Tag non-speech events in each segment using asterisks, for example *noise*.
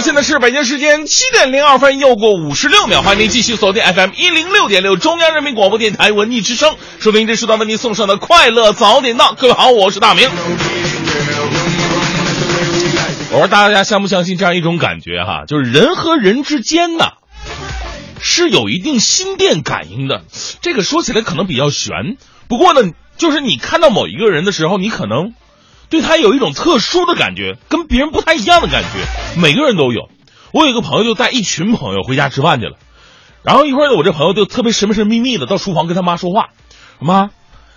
现在是北京时间七点零二分，又过五十六秒，欢迎您继续锁定 FM 一零六点六中央人民广播电台文艺之声，收听这时段为您送上的快乐早点到。各位好，我是大明。我说大家相不相信这样一种感觉哈，就是人和人之间呢是有一定心电感应的。这个说起来可能比较悬，不过呢，就是你看到某一个人的时候，你可能。对他有一种特殊的感觉，跟别人不太一样的感觉，每个人都有。我有一个朋友就带一群朋友回家吃饭去了，然后一会儿呢，我这朋友就特别神神秘秘的到厨房跟他妈说话：“妈，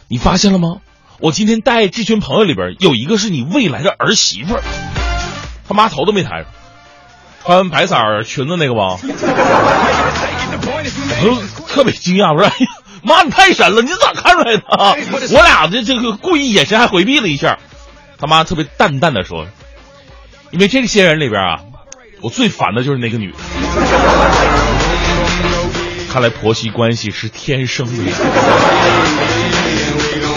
你发现了吗？我今天带这群朋友里边有一个是你未来的儿媳妇儿。”他妈头都没抬，穿白色裙子那个吧？我就特别惊讶，我说：“，妈，你太神了，你咋看出来的？”我俩这这个故意眼神还回避了一下。他妈特别淡淡的说：“因为这些人里边啊，我最烦的就是那个女的。看来婆媳关系是天生的。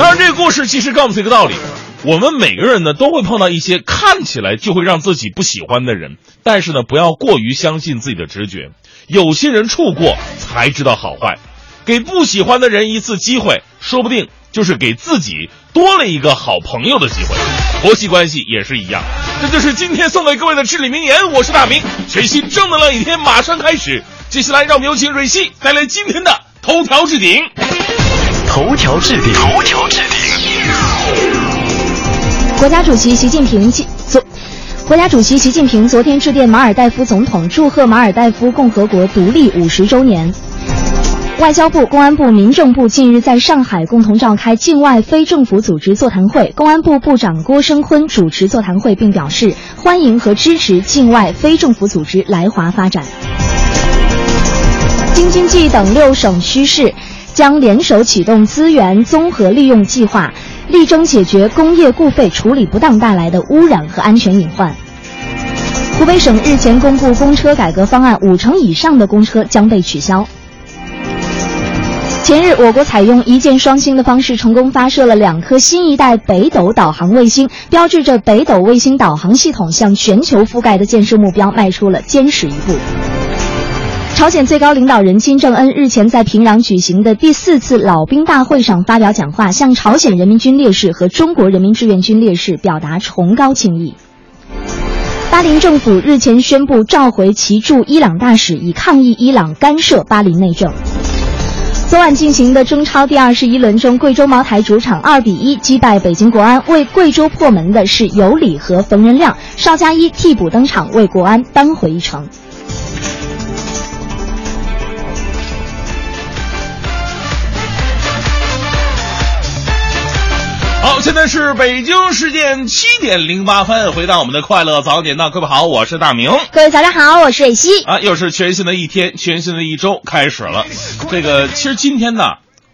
当然，这个故事其实告诉我们一个道理：我们每个人呢都会碰到一些看起来就会让自己不喜欢的人，但是呢，不要过于相信自己的直觉。有些人处过才知道好坏，给不喜欢的人一次机会，说不定就是给自己多了一个好朋友的机会。”婆媳关系也是一样，这就是今天送给各位的至理名言。我是大明，全新正能量一天马上开始。接下来让我们有请蕊希带来今天的头条置顶。头条置顶，头条置顶。国家主席习近平昨，国家主席习近平昨天致电马尔代夫总统，祝贺马尔代夫共和国独立五十周年。外交部、公安部、民政部近日在上海共同召开境外非政府组织座谈会。公安部部长郭声琨主持座谈会，并表示欢迎和支持境外非政府组织来华发展。京津冀等六省区市将联手启动资源综合利用计划，力争解决工业固废处理不当带来的污染和安全隐患。湖北省日前公布公车改革方案，五成以上的公车将被取消。前日，我国采用一箭双星的方式，成功发射了两颗新一代北斗导航卫星，标志着北斗卫星导航系统向全球覆盖的建设目标迈出了坚实一步。朝鲜最高领导人金正恩日前在平壤举行的第四次老兵大会上发表讲话，向朝鲜人民军烈士和中国人民志愿军烈士表达崇高敬意。巴林政府日前宣布召回其驻伊朗大使，以抗议伊朗干涉巴林内政。昨晚进行的中超第二十一轮中，贵州茅台主场二比一击败北京国安，为贵州破门的是尤里和冯仁亮，邵佳一替补登场为国安扳回一城。现在是北京时间七点零八分，回到我们的快乐早点到，各位好，我是大明，各位早上好，我是蕊希啊，又是全新的一天，全新的一周开始了。这个其实今天呢，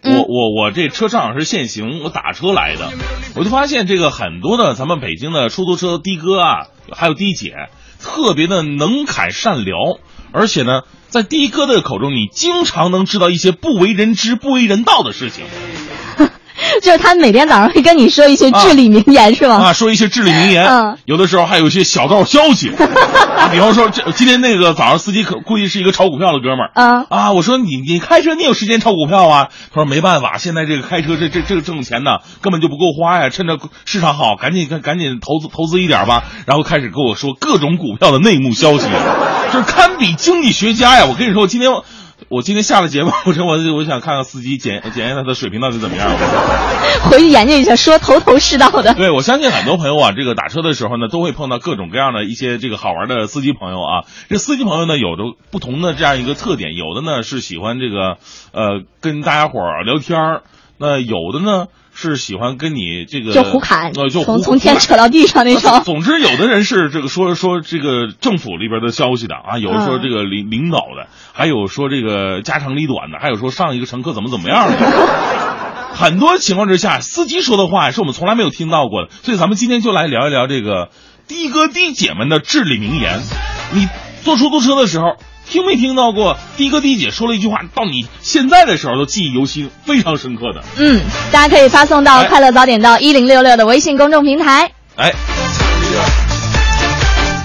我我我这车正好是限行，我打车来的，我就发现这个很多的咱们北京的出租车的的哥啊，还有的姐，特别的能侃善聊，而且呢，在的哥的口中，你经常能知道一些不为人知、不为人道的事情。*laughs* 就是他每天早上会跟你说一些至理名言，是吗？啊，说一些至理名言。嗯，有的时候还有一些小道消息。*laughs* 比方说，这今天那个早上司机可估计是一个炒股票的哥们儿。啊啊！我说你你开车你有时间炒股票啊？他说没办法，现在这个开车这这这个挣钱呢根本就不够花呀，趁着市场好，赶紧赶赶紧投资投资一点吧。然后开始跟我说各种股票的内幕消息，就是堪比经济学家呀！我跟你说，我今天。我今天下了节目，*laughs* 我说我我想看看司机检检验他的水平到底怎么样。*laughs* 回去研究一下，说头头是道的。对，我相信很多朋友啊，这个打车的时候呢，都会碰到各种各样的一些这个好玩的司机朋友啊。这司机朋友呢，有着不同的这样一个特点，有的呢是喜欢这个呃跟大家伙儿聊天儿，那有的呢是喜欢跟你这个就胡侃，呃，就从胡从天扯到地上那种。*laughs* 总之，有的人是这个说说这个政府里边的消息的啊，有说这个领领导的，还有说这个家长里短的，还有说上一个乘客怎么怎么样的。*laughs* 很多情况之下，司机说的话是我们从来没有听到过的，所以咱们今天就来聊一聊这个的哥的姐们的至理名言。你坐出租车的时候，听没听到过的哥的姐说了一句话，到你现在的时候都记忆犹新，非常深刻的。嗯，大家可以发送到哎“快乐早点到一零六六”的微信公众平台。哎，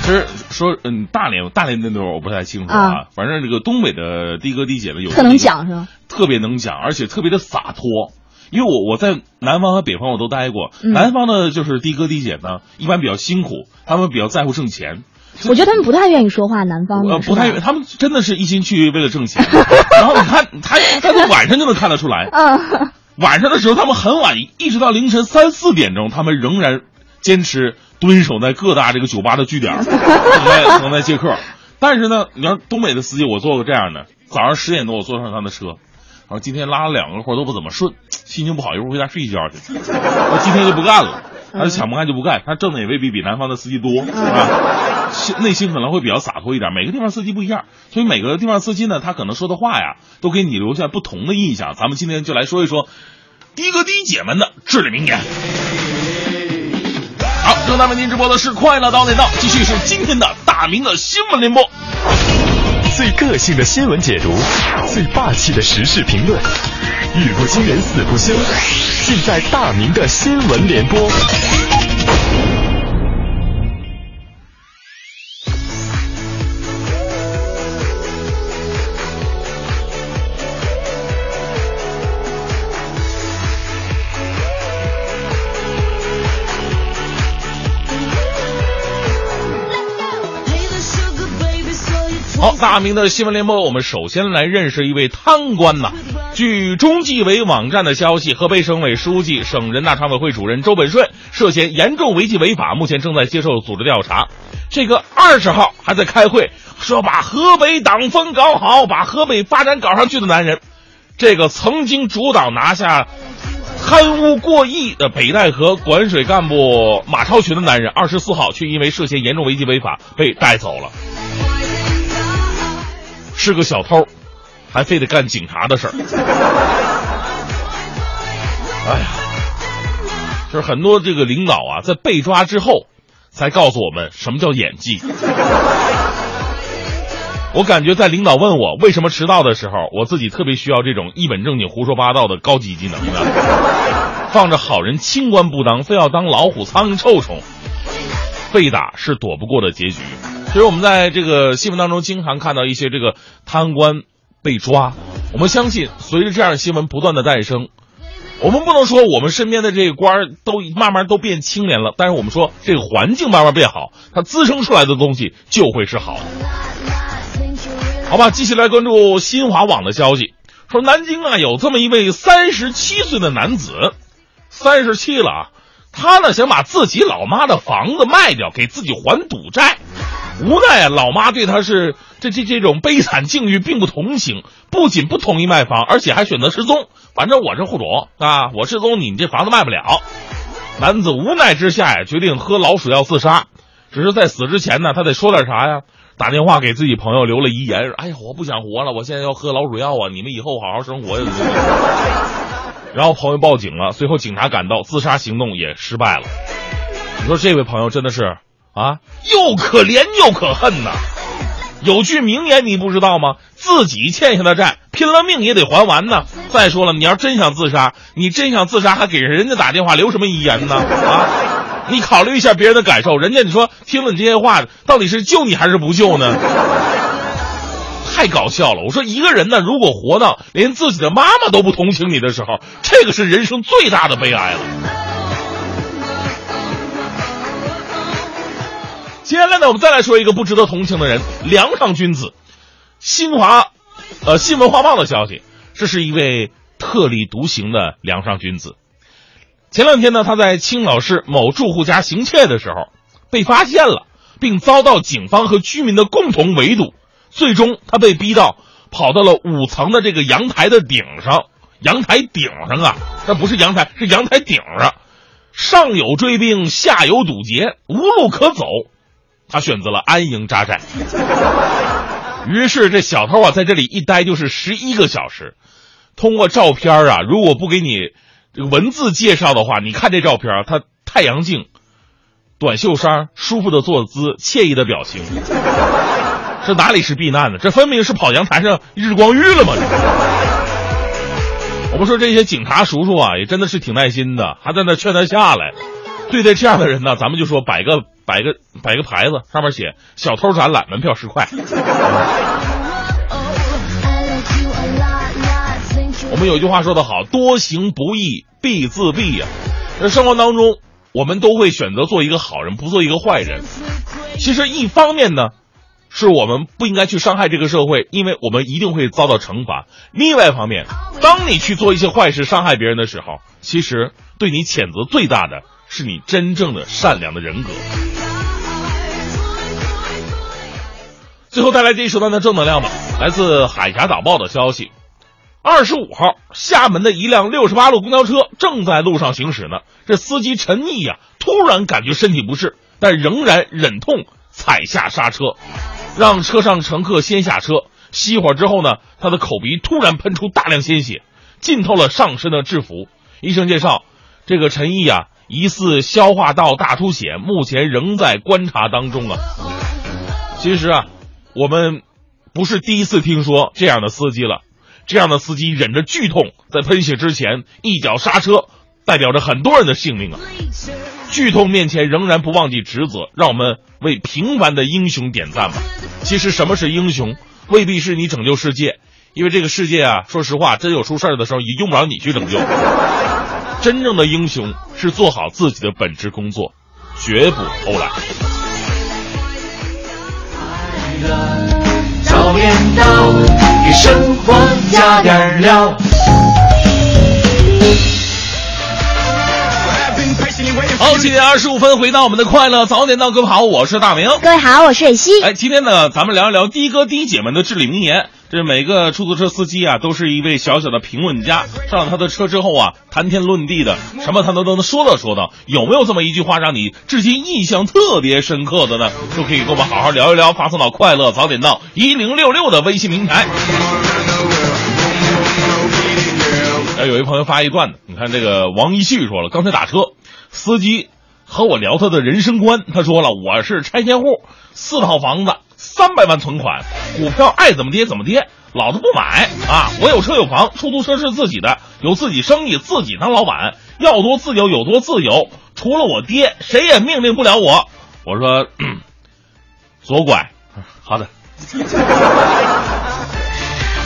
其实说嗯，大连大连那头我不太清楚啊，啊反正这个东北的的哥的姐呢，有特能讲是吧？特别能讲，而且特别的洒脱。因为我我在南方和北方我都待过，嗯南方的就是的哥的姐呢，一般比较辛苦，他们比较在乎挣钱，我觉得他们不太愿意说话，南方呃，的是吧不太，他们真的是一心去为了挣钱。*laughs* 然后你看他，他从晚上就能看得出来，嗯，晚上的时候他们很晚，一直到凌晨三四点钟，他们仍然坚持蹲守在各大这个酒吧的据点，等待等待接客。但是呢，你要东北的司机，我坐过这样的，早上十点多我坐上他的车，然后今天拉了两个活都不怎么顺，心情不好，一会儿回家睡一觉去。我今天就不干了，他就想不干就不干，他挣的也未必比南方的司机多，是吧？内心可能会比较洒脱一点。每个地方司机不一样，所以每个地方司机呢，他可能说的话呀，都给你留下不同的印象。咱们今天就来说一说的哥的姐们的至理名言。好，正在为您直播的是《快乐到点到》，继续是今天的大明的新闻联播。最个性的新闻解读，最霸气的时事评论，语不惊人死不休，尽在大明的新闻联播。好，大明的新闻联播，我们首先来认识一位贪官呐。据中纪委网站的消息，河北省委书记、省人大常委会主任周本顺涉嫌严重违纪违法，目前正在接受组织调查。这个二十号还在开会，说把河北党风搞好，把河北发展搞上去的男人，这个曾经主导拿下贪污过亿的北戴河管水干部马超群的男人，二十四号却因为涉嫌严重违纪违法被带走了。是个小偷，还非得干警察的事儿。哎呀，就是很多这个领导啊，在被抓之后，才告诉我们什么叫演技。我感觉在领导问我为什么迟到的时候，我自己特别需要这种一本正经胡说八道的高级技能的。放着好人清官不当，非要当老虎、苍蝇、臭虫，被打是躲不过的结局。其实我们在这个新闻当中经常看到一些这个贪官被抓，我们相信随着这样的新闻不断的诞生，我们不能说我们身边的这个官儿都慢慢都变清廉了，但是我们说这个环境慢慢变好，它滋生出来的东西就会是好的。好吧，继续来关注新华网的消息，说南京啊有这么一位三十七岁的男子，三十七了啊，他呢想把自己老妈的房子卖掉，给自己还赌债。无奈啊，老妈对他是这这这种悲惨境遇并不同情，不仅不同意卖房，而且还选择失踪。反正我是户主啊，我失踪，你这房子卖不了。男子无奈之下呀，决定喝老鼠药自杀。只是在死之前呢，他得说点啥呀？打电话给自己朋友留了遗言：“哎呀，我不想活了，我现在要喝老鼠药啊！你们以后好好生活呀。*laughs* ”然后朋友报警了，随后警察赶到，自杀行动也失败了。你说这位朋友真的是啊，又可怜又可恨呐！有句名言你不知道吗？自己欠下的债，拼了命也得还完呢。再说了，你要真想自杀，你真想自杀，还给人家打电话留什么遗言呢？啊，你考虑一下别人的感受，人家你说听了你这些话，到底是救你还是不救呢？太搞笑了！我说一个人呢，如果活到连自己的妈妈都不同情你的时候，这个是人生最大的悲哀了。接下来呢，我们再来说一个不值得同情的人——梁上君子。新华，呃，新闻画报的消息，这是一位特立独行的梁上君子。前两天呢，他在青岛市某住户家行窃的时候被发现了，并遭到警方和居民的共同围堵。最终，他被逼到跑到了五层的这个阳台的顶上，阳台顶上啊，那不是阳台，是阳台顶上，上有追兵，下有堵截，无路可走。他选择了安营扎寨。于是这小偷啊，在这里一待就是十一个小时。通过照片啊，如果不给你这个文字介绍的话，你看这照片，他太阳镜、短袖衫、舒服的坐姿、惬意的表情，这哪里是避难呢？这分明是跑阳台上日光浴了嘛！我们说这些警察叔叔啊，也真的是挺耐心的，还在那劝他下来。对待这样的人呢，咱们就说摆个摆个摆个牌子，上面写“小偷展览，门票十块 *laughs* ”。我们有句话说得好，多行不义必自毙呀。在生活当中，我们都会选择做一个好人，不做一个坏人。其实一方面呢，是我们不应该去伤害这个社会，因为我们一定会遭到惩罚。另外一方面，当你去做一些坏事、伤害别人的时候，其实对你谴责最大的是你真正的善良的人格。最后带来这一时段的正能量吧，来自《海峡早报》的消息。二十五号，厦门的一辆六十八路公交车正在路上行驶呢。这司机陈毅呀，突然感觉身体不适，但仍然忍痛踩下刹车，让车上乘客先下车。熄火之后呢，他的口鼻突然喷出大量鲜血，浸透了上身的制服。医生介绍，这个陈毅啊，疑似消化道大出血，目前仍在观察当中啊。其实啊，我们不是第一次听说这样的司机了。这样的司机忍着剧痛，在喷血之前一脚刹车，代表着很多人的性命啊！剧痛面前仍然不忘记职责，让我们为平凡的英雄点赞吧。其实什么是英雄，未必是你拯救世界，因为这个世界啊，说实话，真有出事的时候也用不着你去拯救。真正的英雄是做好自己的本职工作，绝不偷懒。早点到，给生活加点料。好，七点二十五分，回到我们的快乐早点到，各位好，我是大明。各位好，我是蕊希。哎，今天呢，咱们聊一聊的哥的姐们的至理名言。这每个出租车司机啊，都是一位小小的评论家。上了他的车之后啊，谈天论地的，什么他都能说道说道。有没有这么一句话让你至今印象特别深刻的呢？都可以跟我们好好聊一聊，发送到快乐早点到一零六六的微信平台。哎，有一朋友发一段子，你看这个王一旭说了，刚才打车，司机和我聊他的人生观，他说了，我是拆迁户，四套房子，三百万存款，股票爱怎么跌怎么跌，老子不买啊！我有车有房，出租车是自己的，有自己生意，自己当老板，要多自由有多自由，除了我爹，谁也命令不了我。我说，*clears throat* 左拐，好的。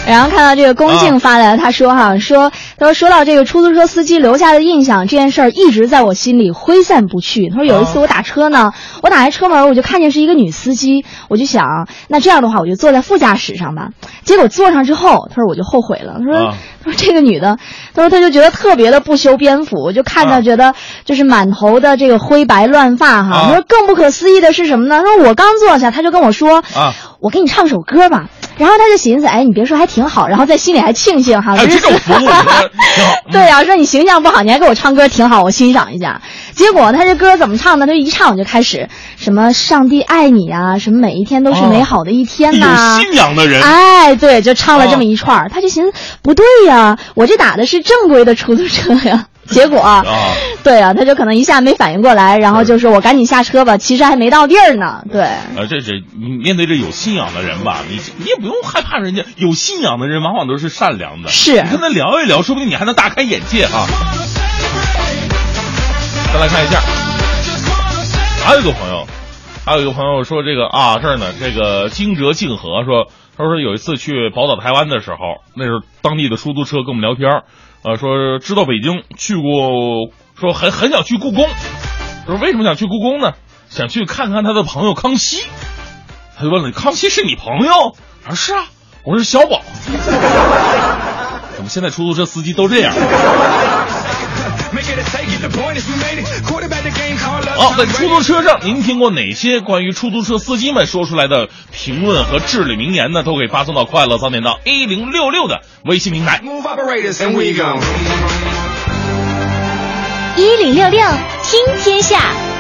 然后看到这个龚静发来的，他说哈说他说说到这个出租车司机留下的印象这件事儿，一直在我心里挥散不去。他说有一次我打车呢，我打开车门，我就看见是一个女司机，我就想那这样的话我就坐在副驾驶上吧。结果坐上之后，他说我就后悔了。他说他说这个女的，他说他就觉得特别的不修边幅，我就看着觉得就是满头的这个灰白乱发哈。他说更不可思议的是什么呢？他说我刚坐下，他就跟我说啊，我给你唱首歌吧。然后他就寻思，哎，你别说还挺好，然后在心里还庆幸哈，还有这种服务，挺好。*laughs* 对呀、说你形象不好，你还给我唱歌挺好，我欣赏一下。结果他这歌怎么唱呢？他一唱就开始什么上帝爱你啊，什么每一天都是美好的一天呐、有信仰的人，哎，对，就唱了这么一串儿他就寻思不对呀，我这打的是正规的出租车呀。*laughs* 结果，啊，对啊，他就可能一下没反应过来，然后就说我赶紧下车吧，其实还没到地儿呢。对，呃，这这你面对这有信仰的人吧，你你也不用害怕人家，有信仰的人往往都是善良的。是你跟他聊一聊，说不定你还能大开眼界啊。再来看一下，还有一个朋友，还有一个朋友说这个啊这儿呢，这个惊蛰静和说，他说有一次去宝岛台湾的时候，那时候当地的出租车跟我们聊天儿，呃，说知道北京去过，说很很想去故宫，说为什么想去故宫呢？想去看看他的朋友康熙。他就问了：“康熙是你朋友？”他说：“是啊。”我说：“小宝。*laughs* ”怎么现在出租车司机都这样？好，在出租车上，您听过哪些关于出租车司机们说出来的评论和至理名言呢？都可以发送到快乐早点到一零六六的微信平台。一零六六听天下。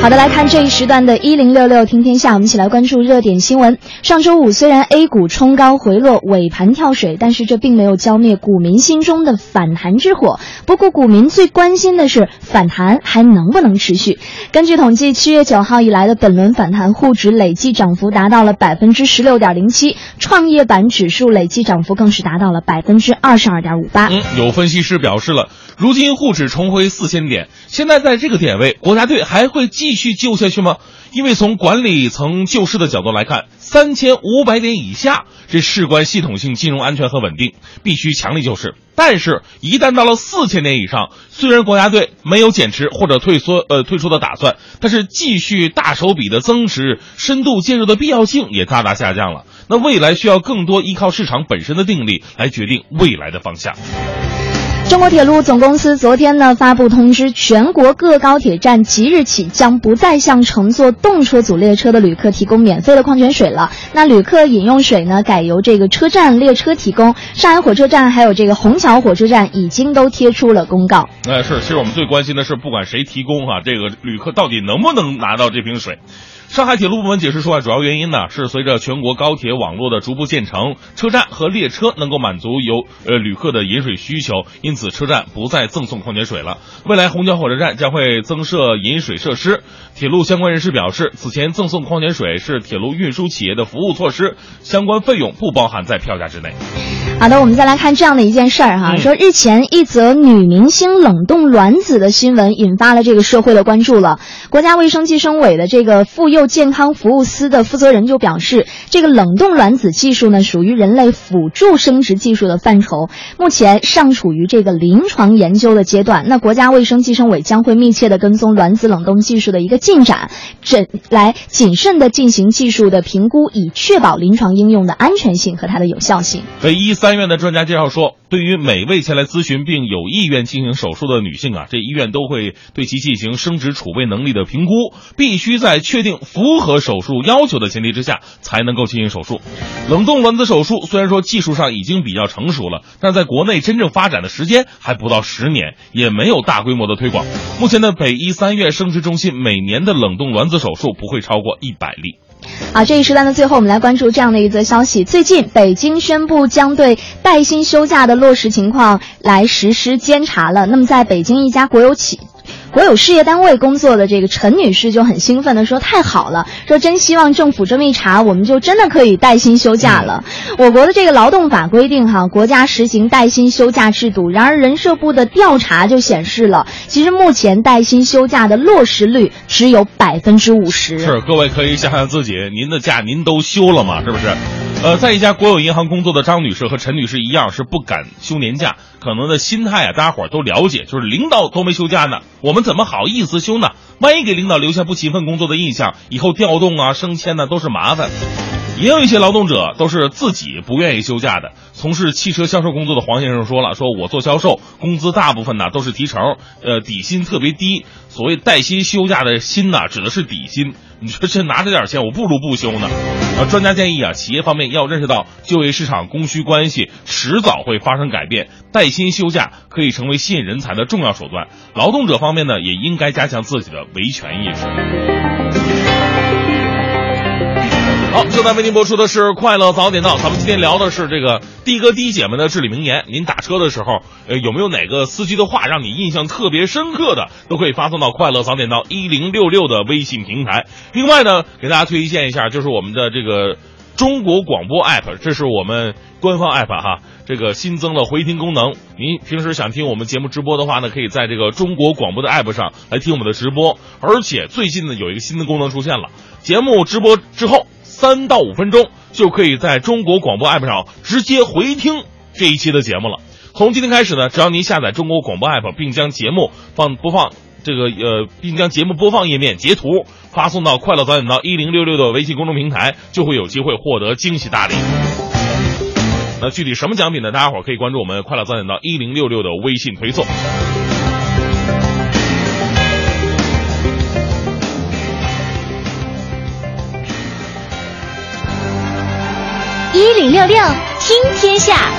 好的，来看这一时段的“一零六六听天下”，我们一起来关注热点新闻。上周五，虽然 A 股冲高回落，尾盘跳水，但是这并没有浇灭股民心中的反弹之火。不过，股民最关心的是反弹还能不能持续。根据统计，七月九号以来的本轮反弹，沪指累计涨幅达到了百分之十六点零七，创业板指数累计涨幅更是达到了百分之二十二点五八。嗯，有分析师表示了，如今沪指重回四千点，现在在这个点位，国家队还会继续救下去吗？因为从管理层救市的角度来看，三千五百点以下，这事关系统性金融安全和稳定，必须强力救市。但是，一旦到了四千点以上，虽然国家队没有减持或者退缩呃退出的打算，但是继续大手笔的增持、深度介入的必要性也大大下降了。那未来需要更多依靠市场本身的定力来决定未来的方向。中国铁路总公司昨天呢发布通知，全国各高铁站即日起将不再向乘坐动车组列车的旅客提供免费的矿泉水了。那旅客饮用水呢，改由这个车站列车提供。上海火车站还有这个虹桥火车站已经都贴出了公告。哎，是，其实我们最关心的是，不管谁提供哈，这个旅客到底能不能拿到这瓶水。上海铁路部门解释说啊，主要原因呢是随着全国高铁网络的逐步建成，车站和列车能够满足游呃旅客的饮水需求，因此车站不再赠送矿泉水了。未来虹桥火车站将会增设饮水设施。铁路相关人士表示，此前赠送矿泉水是铁路运输企业的服务措施，相关费用不包含在票价之内。好的，我们再来看这样的一件事儿哈，说日前一则女明星冷冻卵子的新闻引发了这个社会的关注了。国家卫生计生委的这个妇幼健康服务司的负责人就表示，这个冷冻卵子技术呢属于人类辅助生殖技术的范畴，目前尚处于这个临床研究的阶段。那国家卫生计生委将会密切的跟踪卵子冷冻技术的一个进展，诊来谨慎的进行技术的评估，以确保临床应用的安全性和它的有效性。北医三院的专家介绍说，对于每位前来咨询并有意愿进行手术的女性啊，这医院都会对其进行生殖储备能力的评估，必须在确定符合手术要求的前提之下才能够进行手术。冷冻卵子手术虽然说技术上已经比较成熟了，但在国内真正发展的时间还不到十年，也没有大规模的推广。目前的北医三院生殖中心每年的冷冻卵子手术不会超过一百例。好，这一时段的最后，我们来关注这样的一则消息：最近，北京宣布将对带薪休假的落实情况来实施监察了。那么，在北京一家国有企。国有事业单位工作的这个陈女士就很兴奋的说：“太好了，说真希望政府这么一查，我们就真的可以带薪休假了。”我国的这个劳动法规定哈，国家实行带薪休假制度。然而，人社部的调查就显示了，其实目前带薪休假的落实率只有百分之五十。是，各位可以想想自己，您的假您都休了吗？是不是？呃，在一家国有银行工作的张女士和陈女士一样，是不敢休年假。可能的心态啊，大家伙儿都了解，就是领导都没休假呢，我们怎么好意思休呢？万一给领导留下不勤奋工作的印象，以后调动啊、升迁呢都是麻烦。也有一些劳动者都是自己不愿意休假的。从事汽车销售工作的黄先生说了：“说我做销售，工资大部分呢都是提成，呃，底薪特别低。所谓带薪休假的薪呢，指的是底薪。你说这拿这点钱，我不如不休呢。”啊，专家建议啊，企业方面要认识到就业市场供需关系迟早会发生改变，带薪休假可以成为吸引人才的重要手段。劳动者方面呢，也应该加强自己的维权意识。好，正在为您播出的是《快乐早点到》，咱们今天聊的是这个的哥的姐们的至理名言。您打车的时候，呃，有没有哪个司机的话让你印象特别深刻的，都可以发送到《快乐早点到》一零六六的微信平台。另外呢，给大家推荐一下，就是我们的这个中国广播 app，这是我们官方 app 哈，这个新增了回听功能。您平时想听我们节目直播的话呢，可以在这个中国广播的 app 上来听我们的直播。而且最近呢，有一个新的功能出现了，节目直播之后。三到五分钟就可以在中国广播 app 上直接回听这一期的节目了。从今天开始呢，只要您下载中国广播 app，并将节目放播放这个呃，并将节目播放页面截图发送到“快乐早点到一零六六”的微信公众平台，就会有机会获得惊喜大礼。那具体什么奖品呢？大家伙可以关注我们快乐早点到一零六六的微信推送。一零六六听天下，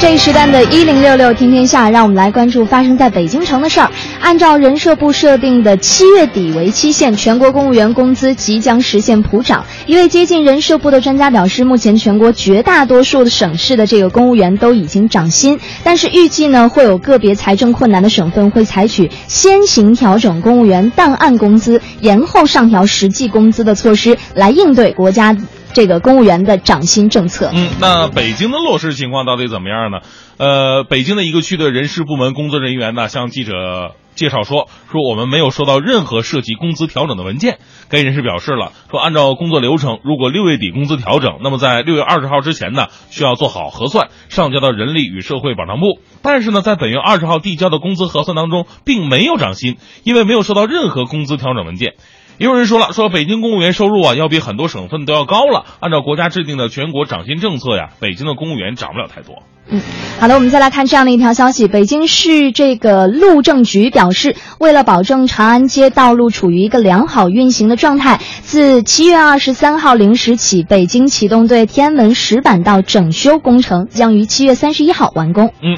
这一时段的“一零六六听天下”，让我们来关注发生在北京城的事儿。按照人社部设定的七月底为期限，全国公务员工资即将实现普涨。一位接近人社部的专家表示，目前全国绝大多数的省市的这个公务员都已经涨薪，但是预计呢，会有个别财政困难的省份会采取先行调整公务员档案工资，延后上调实际工资的措施，来应对国家。这个公务员的涨薪政策，嗯，那北京的落实情况到底怎么样呢？呃，北京的一个区的人事部门工作人员呢，向记者介绍说，说我们没有收到任何涉及工资调整的文件。该人士表示了，说按照工作流程，如果六月底工资调整，那么在六月二十号之前呢，需要做好核算，上交到人力与社会保障部。但是呢，在本月二十号递交的工资核算当中，并没有涨薪，因为没有收到任何工资调整文件。也有人说了，说北京公务员收入啊，要比很多省份都要高了。按照国家制定的全国涨薪政策呀，北京的公务员涨不了太多。嗯，好的，我们再来看这样的一条消息：北京市这个路政局表示，为了保证长安街道路处于一个良好运行的状态，自七月二十三号零时起，北京启动对天安门石板道整修工程，将于七月三十一号完工。嗯，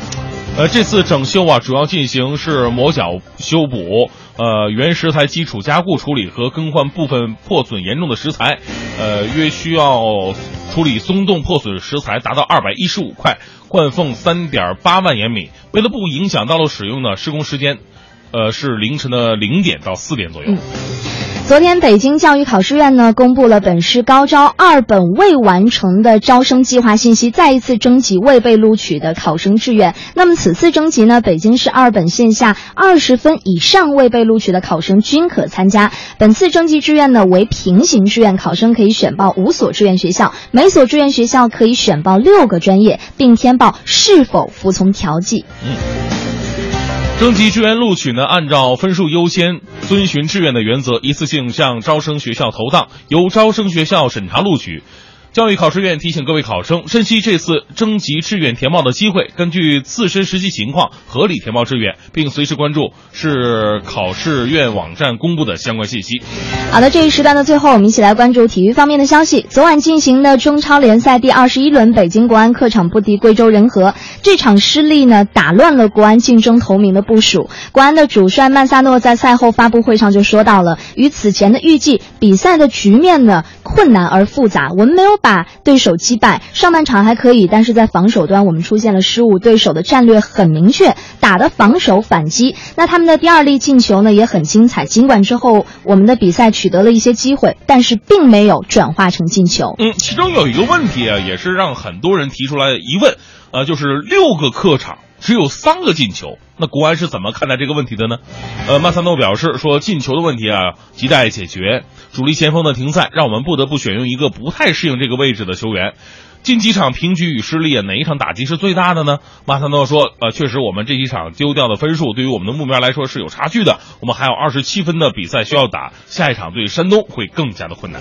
呃，这次整修啊，主要进行是磨角修补。呃，原石材基础加固处理和更换部分破损严重的石材，呃，约需要处理松动破损石材达到二百一十五块，灌缝三点八万延米。为了不影响道路使用呢，施工时间，呃，是凌晨的零点到四点左右。昨天，北京教育考试院呢公布了本市高招二本未完成的招生计划信息，再一次征集未被录取的考生志愿。那么此次征集呢，北京市二本线下二十分以上未被录取的考生均可参加。本次征集志愿呢为平行志愿，考生可以选报五所志愿学校，每所志愿学校可以选报六个专业，并填报是否服从调剂。嗯。征集志愿录取呢，按照分数优先、遵循志愿的原则，一次性向招生学校投档，由招生学校审查录取。教育考试院提醒各位考生，珍惜这次征集志愿填报的机会，根据自身实际情况合理填报志愿，并随时关注市考试院网站公布的相关信息。好的，这一时段的最后，我们一起来关注体育方面的消息。昨晚进行的中超联赛第二十一轮，北京国安客场不敌贵州人和，这场失利呢，打乱了国安竞争头名的部署。国安的主帅曼萨诺在赛后发布会上就说到了，与此前的预计，比赛的局面呢困难而复杂，我们没有。把对手击败，上半场还可以，但是在防守端我们出现了失误。对手的战略很明确，打的防守反击。那他们的第二粒进球呢也很精彩。尽管之后我们的比赛取得了一些机会，但是并没有转化成进球。嗯，其中有一个问题啊，也是让很多人提出来疑问，呃，就是六个客场。只有三个进球，那国安是怎么看待这个问题的呢？呃，曼萨诺表示说，进球的问题啊，亟待解决。主力前锋的停赛，让我们不得不选用一个不太适应这个位置的球员。近几场平局与失利啊，哪一场打击是最大的呢？曼萨诺说，呃，确实我们这几场丢掉的分数，对于我们的目标来说是有差距的。我们还有二十七分的比赛需要打，下一场对山东会更加的困难。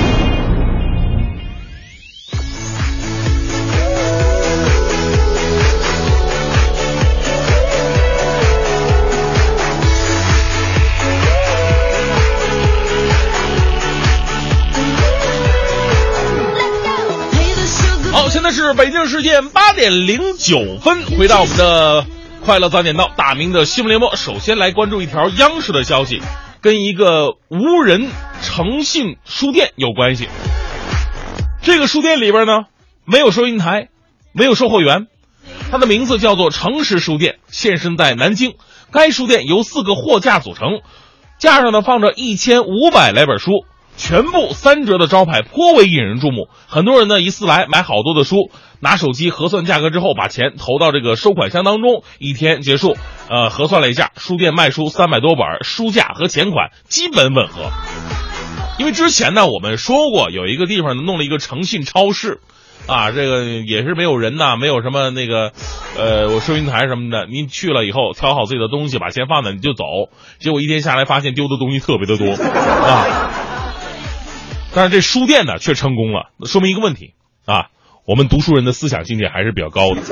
北京时间八点零九分，回到我们的快乐早点到大明的新闻联播。首先来关注一条央视的消息，跟一个无人诚信书店有关系。这个书店里边呢，没有收银台，没有售货员，它的名字叫做诚实书店，现身在南京。该书店由四个货架组成，架上呢放着一千五百来本书。全部三折的招牌颇为引人注目，很多人呢一次来买好多的书，拿手机核算价格之后，把钱投到这个收款箱当中，一天结束，呃，核算了一下，书店卖书三百多本，书价和钱款基本吻合。因为之前呢，我们说过有一个地方弄了一个诚信超市，啊，这个也是没有人呐，没有什么那个，呃，我收银台什么的，您去了以后挑好自己的东西，把钱放那你就走。结果一天下来发现丢的东西特别的多啊。但是这书店呢却成功了，说明一个问题啊，我们读书人的思想境界还是比较高的。*laughs*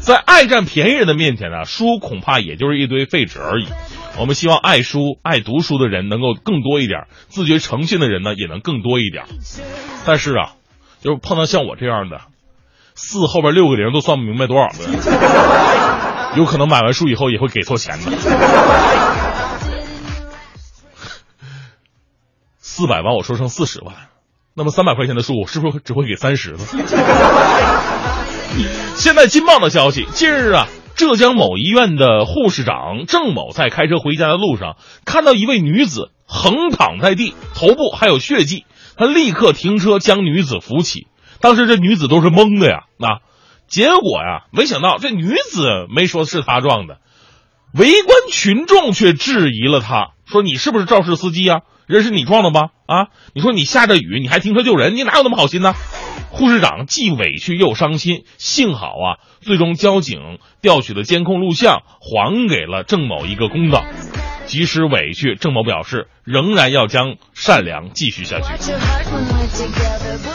在爱占便宜人的面前呢，书恐怕也就是一堆废纸而已。我们希望爱书、爱读书的人能够更多一点，自觉诚信的人呢也能更多一点。但是啊，就是碰到像我这样的，四后边六个零都算不明白多少个，有可能买完书以后也会给错钱的。四百万我说成四十万，那么三百块钱的书我是不是只会给三十呢？*laughs* 现在金棒的消息，近日啊。浙江某医院的护士长郑某在开车回家的路上，看到一位女子横躺在地，头部还有血迹，他立刻停车将女子扶起。当时这女子都是懵的呀，那结果呀，没想到这女子没说是他撞的，围观群众却质疑了他，说你是不是肇事司机啊？人是你撞的吗？啊，你说你下着雨你还停车救人，你哪有那么好心呢？护士长既委屈又伤心，幸好啊，最终交警调取了监控录像，还给了郑某一个公道。即使委屈，郑某表示仍然要将善良继续下去。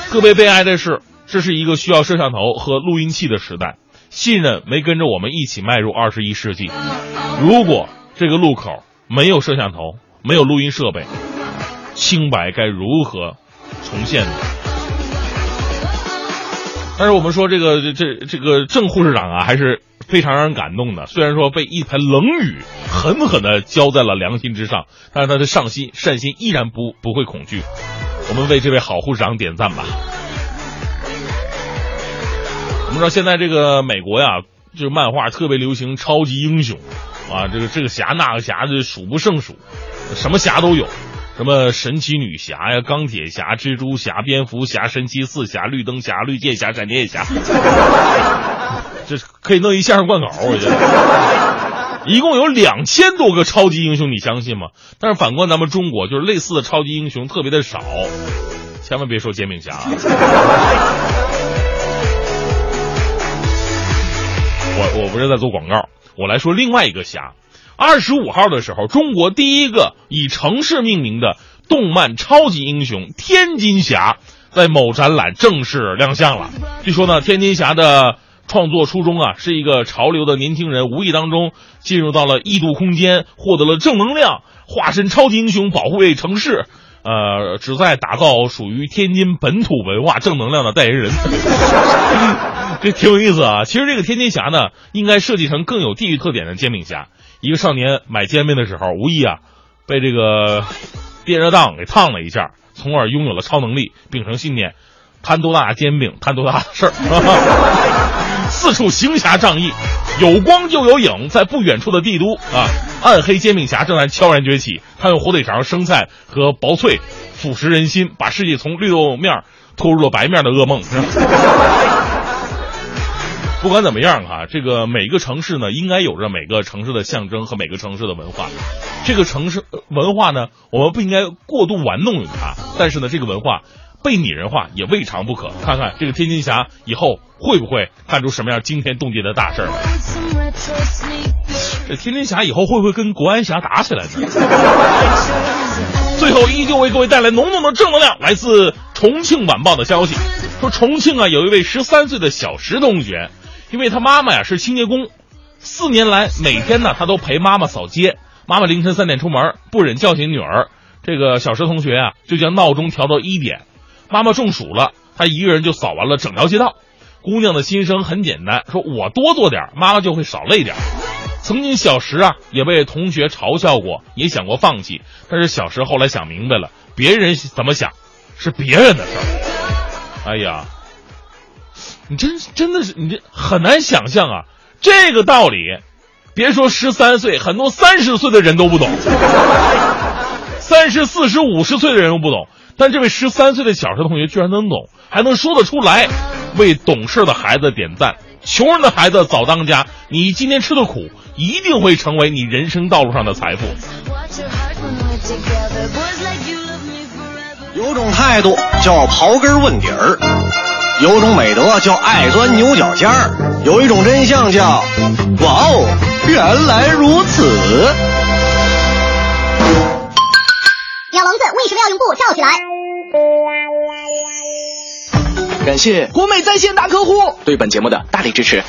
特别悲哀的是，这是一个需要摄像头和录音器的时代，信任没跟着我们一起迈入二十一世纪。如果这个路口没有摄像头，没有录音设备，清白该如何重现呢？但是我们说这个这这个郑护士长啊，还是非常让人感动的。虽然说被一盆冷雨狠狠的浇在了良心之上，但是他的上心善心依然不不会恐惧。我们为这位好护士长点赞吧。我们知道现在这个美国呀，就是漫画特别流行超级英雄，啊，这个这个侠那个侠就数不胜数，什么侠都有。什么神奇女侠呀、钢铁侠、蜘蛛侠、蝙蝠侠、神奇四侠、绿灯侠、绿箭侠、闪电侠，*laughs* 这可以弄一相声贯口，我觉得。一共有两千多个超级英雄，你相信吗？但是反观咱们中国，就是类似的超级英雄特别的少，千万别说煎饼侠。*laughs* 我我不是在做广告，我来说另外一个侠。二十五号的时候，中国第一个以城市命名的动漫超级英雄天津侠在某展览正式亮相了。据说呢，天津侠的创作初衷啊，是一个潮流的年轻人无意当中进入到了异度空间，获得了正能量，化身超级英雄保护卫城市，呃，旨在打造属于天津本土文化正能量的代言人。*laughs* 这挺有意思啊。其实这个天津侠呢，应该设计成更有地域特点的煎饼侠。一个少年买煎饼的时候，无意啊，被这个电热档给烫了一下，从而拥有了超能力，秉承信念，摊多大煎饼摊多大事儿，*laughs* 四处行侠仗义，有光就有影，在不远处的帝都啊，暗黑煎饼侠正在悄然崛起，他用火腿肠、生菜和薄脆腐蚀人心，把世界从绿豆面拖入了白面的噩梦。*laughs* 不管怎么样哈，这个每个城市呢，应该有着每个城市的象征和每个城市的文化。这个城市文化呢，我们不应该过度玩弄于它。但是呢，这个文化被拟人化也未尝不可。看看这个天津侠以后会不会干出什么样惊天动地的大事儿？这天津侠以后会不会跟国安侠打起来呢？最后，依旧为各位带来浓浓的正能量。来自重庆晚报的消息说，重庆啊，有一位十三岁的小石同学。因为他妈妈呀是清洁工，四年来每天呢他都陪妈妈扫街。妈妈凌晨三点出门，不忍叫醒女儿，这个小石同学啊就将闹钟调到一点。妈妈中暑了，他一个人就扫完了整条街道。姑娘的心声很简单，说我多做点，妈妈就会少累点。曾经小石啊也被同学嘲笑过，也想过放弃，但是小石后来想明白了，别人怎么想是别人的事儿。哎呀。你真真的是你这很难想象啊，这个道理，别说十三岁，很多三十岁的人都不懂，三十四十五十岁的人都不懂，但这位十三岁的小学同学居然能懂，还能说得出来，为懂事的孩子点赞。穷人的孩子早当家，你今天吃的苦，一定会成为你人生道路上的财富。有种态度叫刨根问底儿，有种美德叫爱钻牛角尖儿，有一种真相叫哇哦，原来如此。鸟笼子为什么要用布罩起来？感谢国美在线大客户对本节目的大力支持。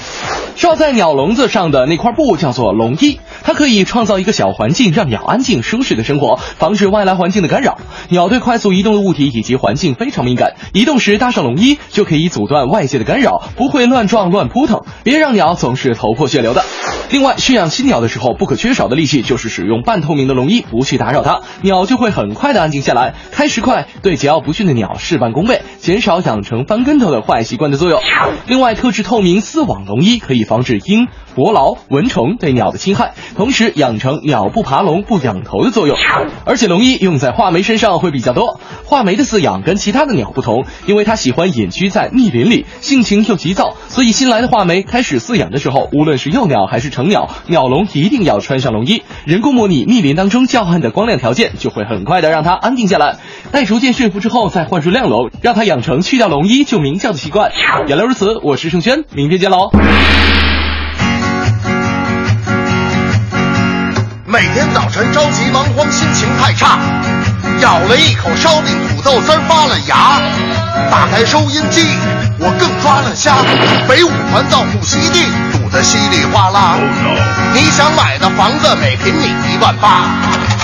罩在鸟笼子上的那块布叫做笼衣，它可以创造一个小环境，让鸟安静舒适的生活，防止外来环境的干扰。鸟对快速移动的物体以及环境非常敏感，移动时搭上笼衣就可以阻断外界的干扰，不会乱撞乱扑腾。别让鸟总是头破血流的。另外，驯养新鸟的时候不可缺少的利器就是使用半透明的笼衣，不去打扰它，鸟就会很快的安静下来。开食块对桀骜不驯的鸟事半功倍，减少养成翻跟头的坏习惯的作用。另外，特制透明丝网笼衣可以防止鹰、伯劳、蚊虫对鸟的侵害，同时养成鸟不爬笼不仰头的作用。而且龙衣用在画眉身上会比较多。画眉的饲养跟其他的鸟不同，因为它喜欢隐居在密林里，性情又急躁，所以新来的画眉开始饲养的时候，无论是幼鸟还是成鸟，鸟笼一定要穿上龙衣。人工模拟密林当中较暗的光亮条件，就会很快的让它安定下来。待逐渐驯服之后，再换出亮笼，让它养成去掉龙衣就鸣叫的习惯。原来如此，我是盛轩，明天见喽。每天早晨着急忙慌，心情太差，咬了一口烧饼土豆丝发了芽。打开收音机，我更抓了瞎。北五环到户西地堵得稀里哗啦。你想买的房子每平米一万八，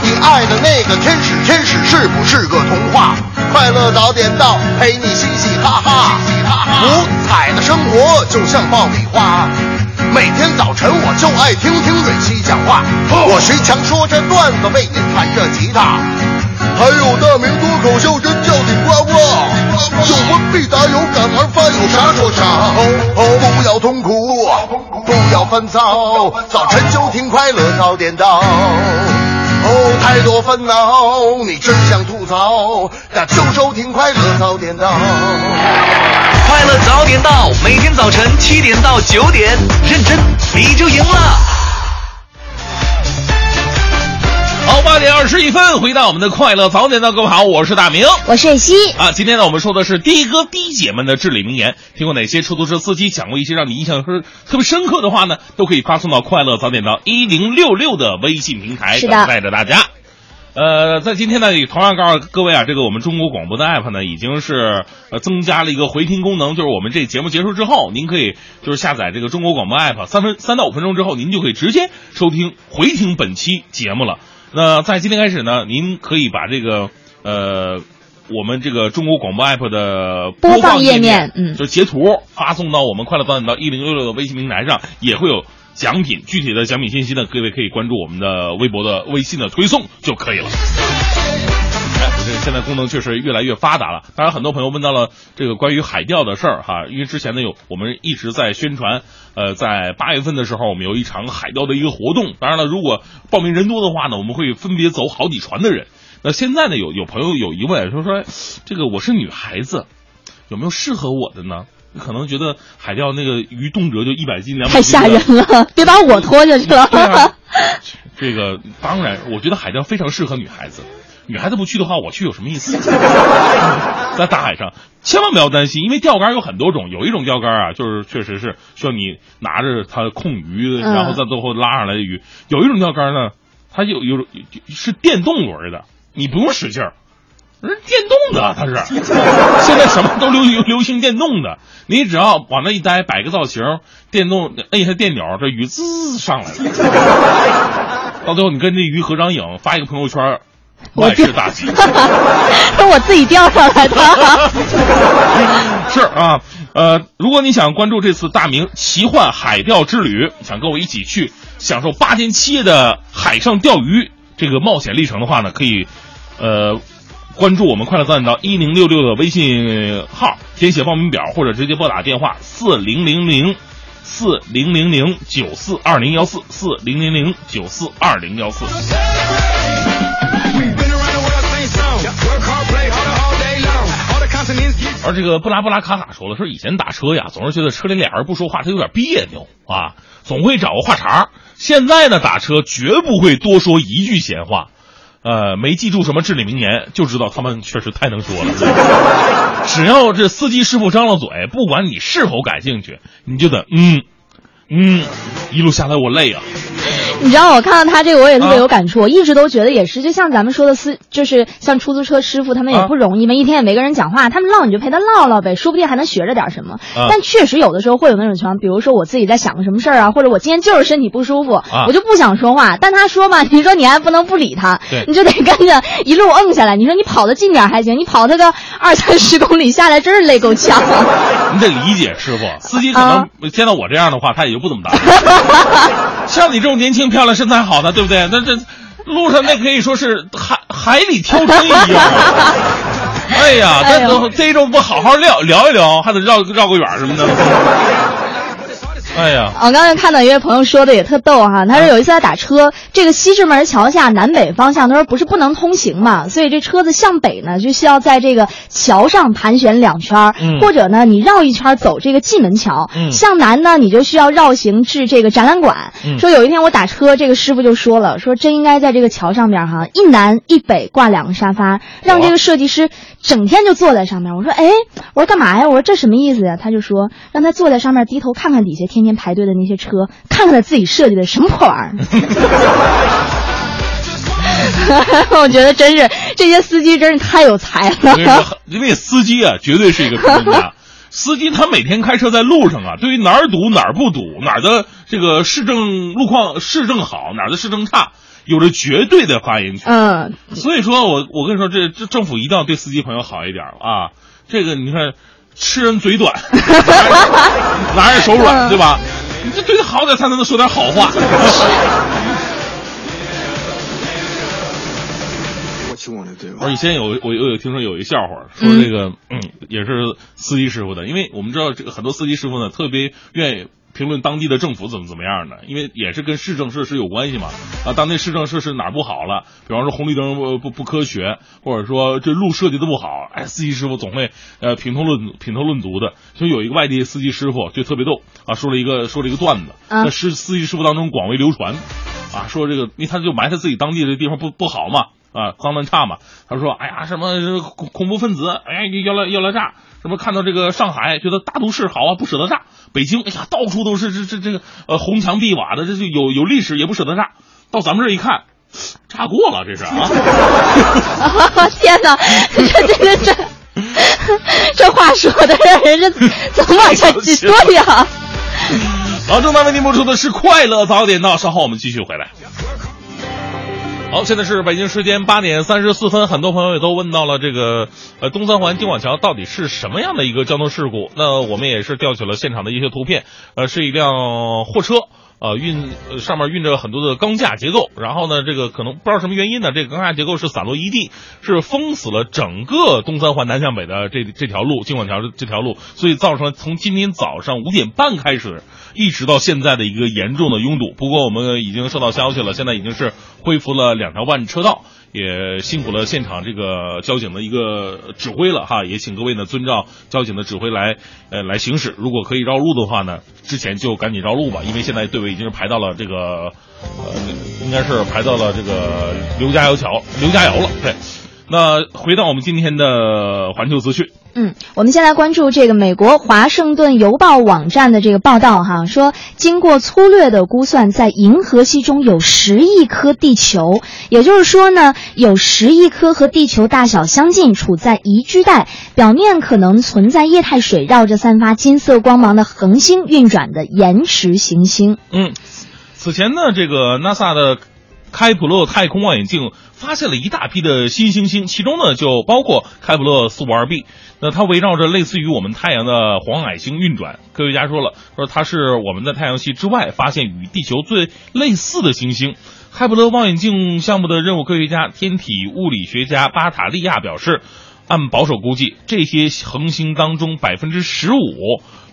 你爱的那个天使天使是不是个童话？快乐早点到，陪你嘻嘻哈哈。五彩的生活就像爆米花。每天早晨我就爱听听蕊希讲话，我徐强说着段子，为您弹着吉他。还有大明脱口秀真叫顶呱呱，有问必答，有感而发，有啥说啥。哦，不要痛苦，不要烦躁，早晨就听快乐早点到。哦，太多烦恼，你只想吐槽，那就收听快乐早点到。快乐早点到，每天早晨七点到九点，认真你就赢了。八点二十一分，回到我们的快乐早点到，各位好，我是大明，我是蕊希啊。今天呢，我们说的是的哥的姐们的至理名言。听过哪些出租车司机讲过一些让你印象特特别深刻的话呢？都可以发送到快乐早点到一零六六的微信平台，是的等待着大家。呃，在今天呢，也同样告诉各位啊，这个我们中国广播的 app 呢，已经是呃增加了一个回听功能，就是我们这节目结束之后，您可以就是下载这个中国广播 app，三分三到五分钟之后，您就可以直接收听回听本期节目了。那在今天开始呢，您可以把这个呃我们这个中国广播 app 的播放页页面嗯就截图发送到我们快乐早点到一零六六的微信平台上，也会有奖品。具体的奖品信息呢，各位可以关注我们的微博的微信的推送就可以了。哎，这个现在功能确实越来越发达了。当然，很多朋友问到了这个关于海钓的事儿哈，因为之前呢有我们一直在宣传，呃，在八月份的时候我们有一场海钓的一个活动。当然了，如果报名人多的话呢，我们会分别走好几船的人。那现在呢，有有朋友有疑问说说，这个我是女孩子，有没有适合我的呢？可能觉得海钓那个鱼动辄就一百斤两百斤，太吓人了，别把我拖下去了。对啊，*laughs* 这个当然，我觉得海钓非常适合女孩子。女孩子不去的话，我去有什么意思？*laughs* 在大海上，千万不要担心，因为钓竿有很多种，有一种钓竿啊，就是确实是需要你拿着它控鱼，嗯然后在最后拉上来的鱼；有一种钓竿呢，它有有是电动轮的，你不用使劲儿。是电动的，它是，现在什么都流流流行电动的，你只要往那一待，摆个造型，电动摁一下电钮，这鱼滋上来了。*laughs* 到最后，你跟这鱼合张影，发一个朋友圈，*laughs* 万事大吉。*laughs* 是我自己钓上来的。*laughs* 是啊，呃，如果你想关注这次大明奇幻海钓之旅，想跟我一起去享受八天七夜的海上钓鱼这个冒险历程的话呢，可以，呃。关注我们快乐早点到一零六六的微信号，填写报名表或者直接拨打电话四零零零四零零零九四二零幺四四零零零九四二零幺四。而这个布拉布拉卡卡说了，说以前打车呀，总是觉得车里俩人不说话，他有点别扭啊，总会找个话茬。现在呢，打车绝不会多说一句闲话。呃，没记住什么至理名言，就知道他们确实太能说了。*laughs* 只要这司机师傅张了嘴，不管你是否感兴趣，你就得嗯嗯，一路下来我累啊。你知道我看到他这个我也特别有感触，我一直都觉得也是，就像咱们说的司，就是像出租车师傅他们也不容易嘛，一天也没跟人讲话，他们唠你就陪他唠唠呗，说不定还能学着点什么。但确实有的时候会有那种情况，比如说我自己在想个什么事儿啊，或者我今天就是身体不舒服，我就不想说话，但他说嘛，你说你还不能不理他，你就得跟着一路摁下来。你说你跑得近点还行，你跑他个二三十公里下来，真是累够呛。你得理解师傅，司机可能见到我这样的话，他也就不怎么搭。*laughs* 像你这种年轻。漂亮身材好的，对不对？那这路上那可以说是海海里挑针一样。*laughs* 哎呀，这这周不好好聊聊一聊，还得绕绕个远什么的。哎呀，我刚才看到一位朋友说的也特逗哈，他说有一次他打车，这个西直门桥下南北方向，他说不是不能通行嘛，所以这车子向北呢就需要在这个桥上盘旋两圈，或者呢你绕一圈走这个蓟门桥，向南呢你就需要绕行至这个展览馆。说有一天我打车，这个师傅就说了，说真应该在这个桥上面哈，一南一北挂两个沙发，让这个设计师整天就坐在上面。我说哎，我说干嘛呀？我说这什么意思呀？他就说让他坐在上面低头看看底下天。天排队的那些车，看看他自己设计的什么破玩意儿。*laughs* 我觉得真是这些司机真是太有才了。因为司机啊，绝对是一个专家。*laughs* 司机他每天开车在路上啊，对于哪儿堵哪儿不堵，哪儿的这个市政路况市政好，哪儿的市政差，有着绝对的发言权。嗯，所以说我我跟你说，这这政府一定要对司机朋友好一点啊。这个你看。吃人嘴短，*laughs* 拿人手软，对吧？你这对他好点，才能说点好话。*laughs* 我以前有我我有听说有一笑话，说这个嗯也是司机师傅的，因为我们知道这个很多司机师傅呢特别愿意。评论当地的政府怎么怎么样的，因为也是跟市政设施有关系嘛。啊，当地市政设施哪不好了？比方说红绿灯不不不科学，或者说这路设计的不好，哎，司机师傅总会呃评头论品头论足的。就有一个外地司机师傅就特别逗啊，说了一个说了一个段子，那司司机师傅当中广为流传。啊，说这个，因为他就埋汰自己当地的地方不不好嘛，啊，脏乱差嘛。他说，哎呀，什么恐恐怖分子，哎，要来要来炸。什么看到这个上海，觉得大都市好啊，不舍得炸。北京，哎呀，到处都是这这这个呃红墙碧瓦的，这就有有历史，也不舍得炸。到咱们这一看，炸过了，*laughs* 这是啊。天哪，这这个这这话说的让人家怎么往下说呀？*laughs* 好，正在为您播出的是《快乐早点到》，稍后我们继续回来。好，现在是北京时间八点三十四分，很多朋友也都问到了这个呃东三环京广桥到底是什么样的一个交通事故？那我们也是调取了现场的一些图片，呃，是一辆货车。呃，运上面运着很多的钢架结构，然后呢，这个可能不知道什么原因呢，这个钢架结构是散落一地，是封死了整个东三环南向北的这这条路，京广桥这条路，所以造成了从今天早上五点半开始，一直到现在的一个严重的拥堵。不过我们已经收到消息了，现在已经是恢复了两条半车道。也辛苦了现场这个交警的一个指挥了哈，也请各位呢遵照交警的指挥来呃来行驶。如果可以绕路的话呢，之前就赶紧绕路吧，因为现在队尾已经是排到了这个呃，应该是排到了这个刘家窑桥刘家窑了。对，那回到我们今天的环球资讯。嗯，我们先来关注这个美国华盛顿邮报网站的这个报道哈，说经过粗略的估算，在银河系中有十亿颗地球，也就是说呢，有十亿颗和地球大小相近、处在宜居带、表面可能存在液态水、绕着散发金色光芒的恒星运转的岩石行星。嗯，此前呢，这个 NASA 的开普勒太空望远镜发现了一大批的新行星，其中呢就包括开普勒四五二 b。那它围绕着类似于我们太阳的黄矮星运转。科学家说了，说它是我们在太阳系之外发现与地球最类似的行星。开普勒望远镜项目的任务科学家、天体物理学家巴塔利亚表示，按保守估计，这些恒星当中百分之十五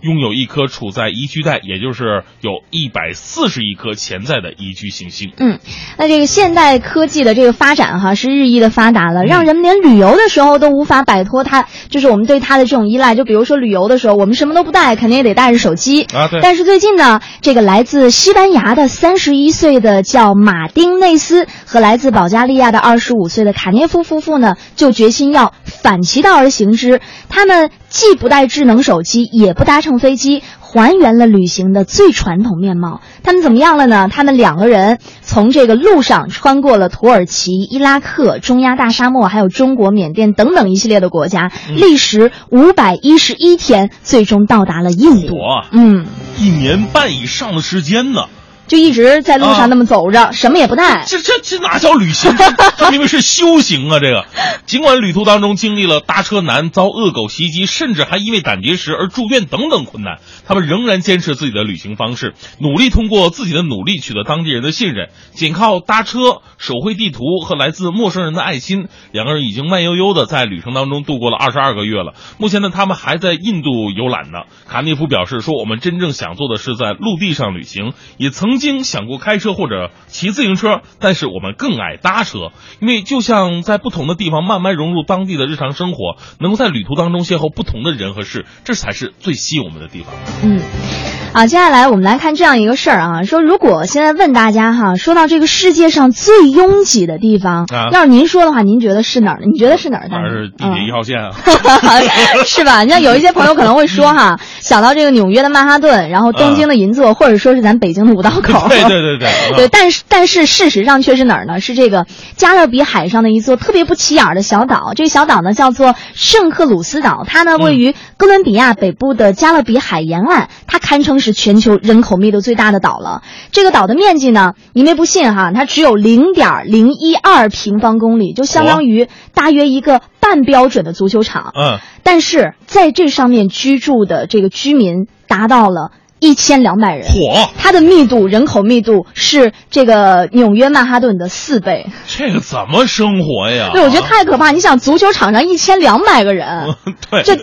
拥有一颗处在宜居带，也就是有一百四十亿颗潜在的宜居行星。嗯，那这个现代科技的这个发展哈是日益的发达了，让人们连旅游的时候都无法摆脱它，就是我们对它的这种依赖。就比如说旅游的时候，我们什么都不带，肯定也得带着手机啊。对。但是最近呢，这个来自西班牙的三十一岁的叫马丁内斯和来自保加利亚的二十五岁的卡涅夫夫妇呢，就决心要。反其道而行之，他们既不带智能手机，也不搭乘飞机，还原了旅行的最传统面貌。他们怎么样了呢？他们两个人从这个路上穿过了土耳其、伊拉克、中亚大沙漠，还有中国、缅甸等等一系列的国家，历时五百一十一天，最终到达了印度。嗯，一年半以上的时间呢。就一直在路上那么走着，什么也不带。这这这哪叫旅行？*laughs* 这明明是修行啊！这个，尽管旅途当中经历了搭车难、遭恶狗袭击，甚至还因为胆结石而住院等等困难，他们仍然坚持自己的旅行方式，努力通过自己的努力取得当地人的信任。仅靠搭车、手绘地图和来自陌生人的爱心，两个人已经慢悠悠的在旅程当中度过了二十二个月了。目前呢，他们还在印度游览呢。卡涅夫表示说：“我们真正想做的是在陆地上旅行，也曾。”经想过开车或者骑自行车，但是我们更爱搭车，因为就像在不同的地方慢慢融入当地的日常生活，能够在旅途当中邂逅不同的人和事，这才是最吸引我们的地方。嗯。啊，接下来我们来看这样一个事儿啊，说如果现在问大家哈，说到这个世界上最拥挤的地方，要是您说的话，您觉得是哪儿？你觉得是哪儿？当然是地铁一号线啊，*laughs* 是吧？*laughs* 你像有一些朋友可能会说哈，想到这个纽约的曼哈顿，然后东京的银座，或者说是咱北京的五道口。*laughs* 对对对对。对，但是但是事实上却是哪儿呢？是这个加勒比海上的一座特别不起眼的小岛。这个小岛呢叫做圣克鲁斯岛，它呢位于哥伦比亚北部的加勒比海沿岸，它堪称。是全球人口密度最大的岛了。这个岛的面积呢，你们不信哈，它只有零点零一二平方公里，就相当于大约一个半标准的足球场。嗯，但是在这上面居住的这个居民达到了一千两百人，火！它的密度，人口密度是这个纽约曼哈顿的四倍。这个怎么生活呀？对，我觉得太可怕。你想，足球场上一千两百个人，*laughs* 对，这。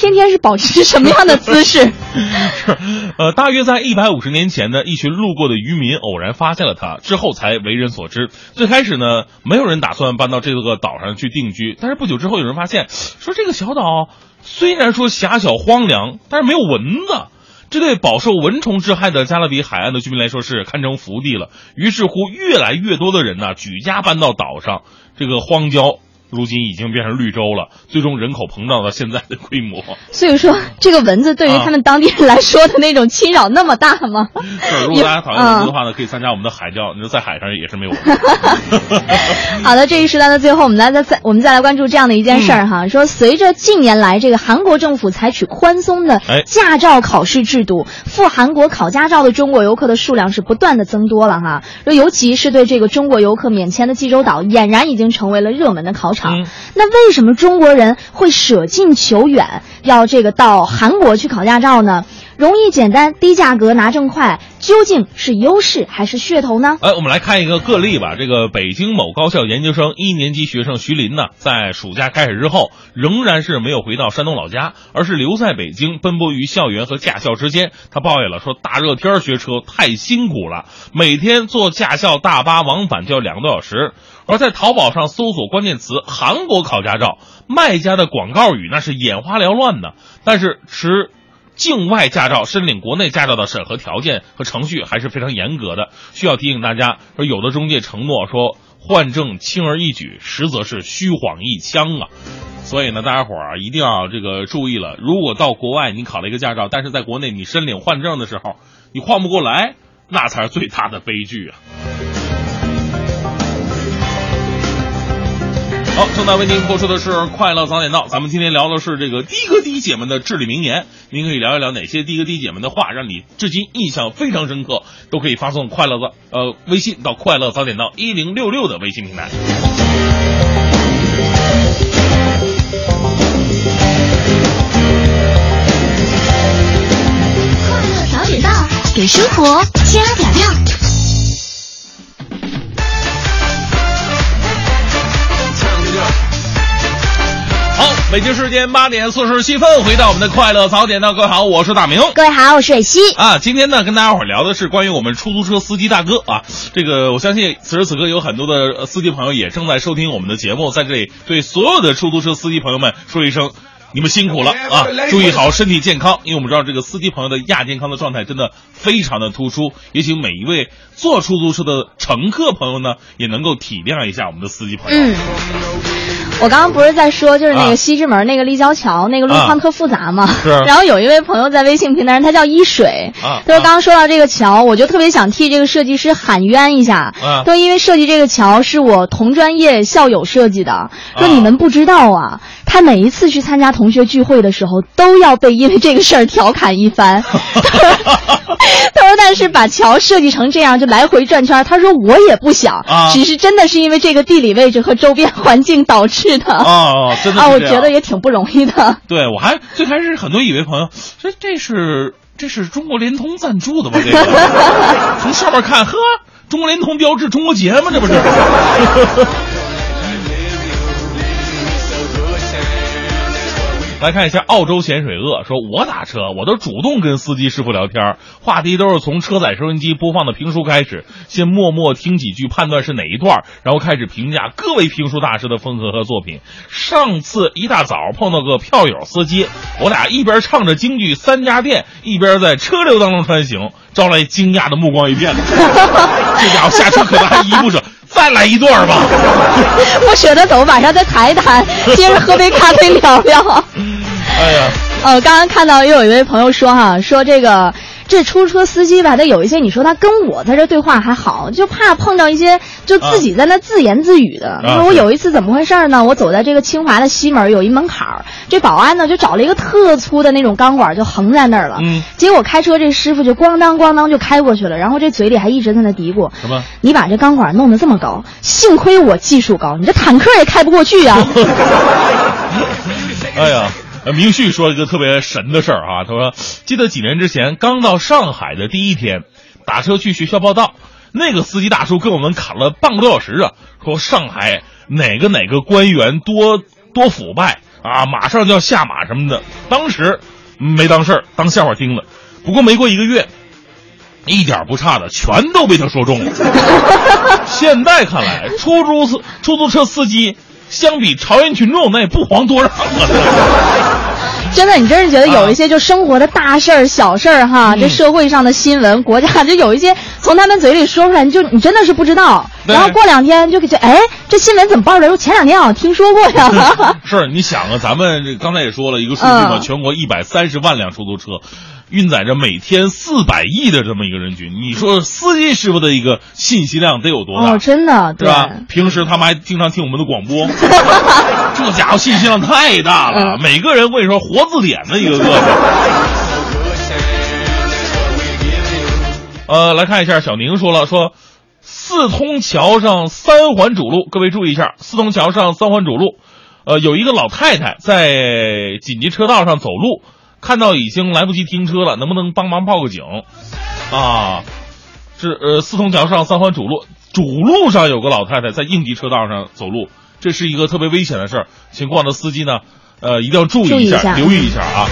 天天是保持什么样的姿势？是，*laughs* 呃，大约在一百五十年前呢，一群路过的渔民偶然发现了它，之后才为人所知。最开始呢，没有人打算搬到这个岛上去定居，但是不久之后，有人发现说这个小岛虽然说狭小荒凉，但是没有蚊子，这对饱受蚊虫之害的加勒比海岸的居民来说是堪称福地了。于是乎，越来越多的人呢，举家搬到岛上，这个荒郊。如今已经变成绿洲了，最终人口膨胀到现在的规模。所以说，这个蚊子对于他们当地人来说的那种侵扰那么大吗？是，如果大家讨厌蚊子的话呢，可以参加我们的海钓，你说在海上也是没有。*laughs* 好的，这一时段的最后，我们来再再我们再来关注这样的一件事儿哈，说随着近年来这个韩国政府采取宽松的驾照考试制度，赴韩国考驾照的中国游客的数量是不断的增多了哈。说尤其是对这个中国游客免签的济州岛，俨然已经成为了热门的考场。那为什么中国人会舍近求远，要这个到韩国去考驾照呢？容易、简单、低价格、拿证快，究竟是优势还是噱头呢？哎，我们来看一个个例吧。这个北京某高校研究生一年级学生徐林呢，在暑假开始之后，仍然是没有回到山东老家，而是留在北京，奔波于校园和驾校之间。他抱怨了，说大热天学车太辛苦了，每天坐驾校大巴往返就要两个多小时。而在淘宝上搜索关键词“韩国考驾照”，卖家的广告语那是眼花缭乱的，但是持。境外驾照申领国内驾照的审核条件和程序还是非常严格的，需要提醒大家说，有的中介承诺说换证轻而易举，实则是虚晃一枪啊。所以呢，大家伙儿一定要这个注意了，如果到国外你考了一个驾照，但是在国内你申领换证的时候你换不过来，那才是最大的悲剧啊。好，正在为您播出的是《快乐早点到》，咱们今天聊的是这个的哥的姐们的至理名言。您可以聊一聊哪些的哥的姐们的话让你至今印象非常深刻，都可以发送快乐的呃微信到《快乐早点到》一零六六的微信平台。快乐早点到，给生活加点料。北京时间八点四十七分，回到我们的快乐早点到，各位好，我是大明。各位好，我是蕊希。啊，今天呢，跟大家伙聊的是关于我们出租车司机大哥啊。这个我相信此时此刻有很多的司机朋友也正在收听我们的节目，在这里对所有的出租车司机朋友们说一声。你们辛苦了啊！注意好身体健康，因为我们知道这个司机朋友的亚健康的状态真的非常的突出。也请每一位坐出租车的乘客朋友呢，也能够体谅一下我们的司机朋友。嗯。我刚刚不是在说，就是那个西直门那个立交桥那个路况特复杂嘛。是。*laughs* 然后有一位朋友在微信平台上，他叫一水。啊。他说刚刚说到这个桥，我就特别想替这个设计师喊冤一下。啊。说因为设计这个桥是我同专业校友设计的。说你们不知道啊，他每一次去参加同学聚会的时候，都要被因为这个事儿调侃一番。*laughs* 他说但是把桥设计成这样，就来回转圈。他说我也不想，只是真的是因为这个地理位置和周边环境导致。是的啊，真的啊，我觉得也挺不容易的。对，我还最开始很多以为朋友，这这是这是中国联通赞助的吧？这个 *laughs* 从上面看，呵，中国联通标志中国结吗？这不是。来看一下澳洲咸水鳄，说我打车，我都主动跟司机师傅聊天，话题都是从车载收音机播放的评书开始，先默默听几句，判断是哪一段，然后开始评价各位评书大师的风格和作品。上次一大早碰到个票友司机，我俩一边唱着京剧《三家店》，一边在车流当中穿行，招来惊讶的目光一片。这家伙下车可能还依不舍。再来一段吧，*laughs* 不舍得走，晚上再谈一谈，接着喝杯咖啡聊聊。*laughs* 哎呀，呃，刚刚看到又有一位朋友说哈，说这个。这出租车司机吧，他有一些你说他跟我在这对话还好，就怕碰到一些就自己在那自言自语的。说我有一次怎么回事呢？我走在这个清华的西门，有一门槛儿，这保安呢就找了一个特粗的那种钢管，就横在那儿了。嗯。结果开车这师傅就咣当咣当就开过去了，然后这嘴里还一直在那嘀咕：“什么？你把这钢管弄得这么高，幸亏我技术高，你这坦克也开不过去呀。*laughs* ”哎呀。呃，明旭说一个特别神的事儿啊，他说，记得几年之前刚到上海的第一天，打车去学校报道，那个司机大叔跟我们侃了半个多小时啊，说上海哪个哪个官员多多腐败啊，马上就要下马什么的。当时没当事儿，当笑话听了。不过没过一个月，一点不差的全都被他说中了。*laughs* 现在看来，出租车出租车司机。相比朝鲜群众，那也不黄多少。*laughs* 真的，你真是觉得有一些就生活的大事儿、小事儿哈，这社会上的新闻，国家 *laughs* 就有一些从他们嘴里说出来，你就你真的是不知道。然后过两天就给这，哎，这新闻怎么报出来？我前两天好像听说过呀。*laughs* 是，你想啊，咱们刚才也说了一个数据嘛，全国一百三十万辆出租车。运载着每天四百亿的这么一个人群，你说司机师傅的一个信息量得有多大？哦，真的，对吧？平时他们还经常听我们的广播，*laughs* 这家伙信息量太大了，每个人我跟你说活字典的一个个的。呃，来看一下，小宁说了，说四通桥上三环主路，各位注意一下，四通桥上三环主路，呃，有一个老太太在紧急车道上走路。看到已经来不及停车了，能不能帮忙报个警？啊，是呃四通桥上三环主路，主路上有个老太太在应急车道上走路，这是一个特别危险的事儿，请过往的司机呢，呃一定要注意一下，留意一下啊。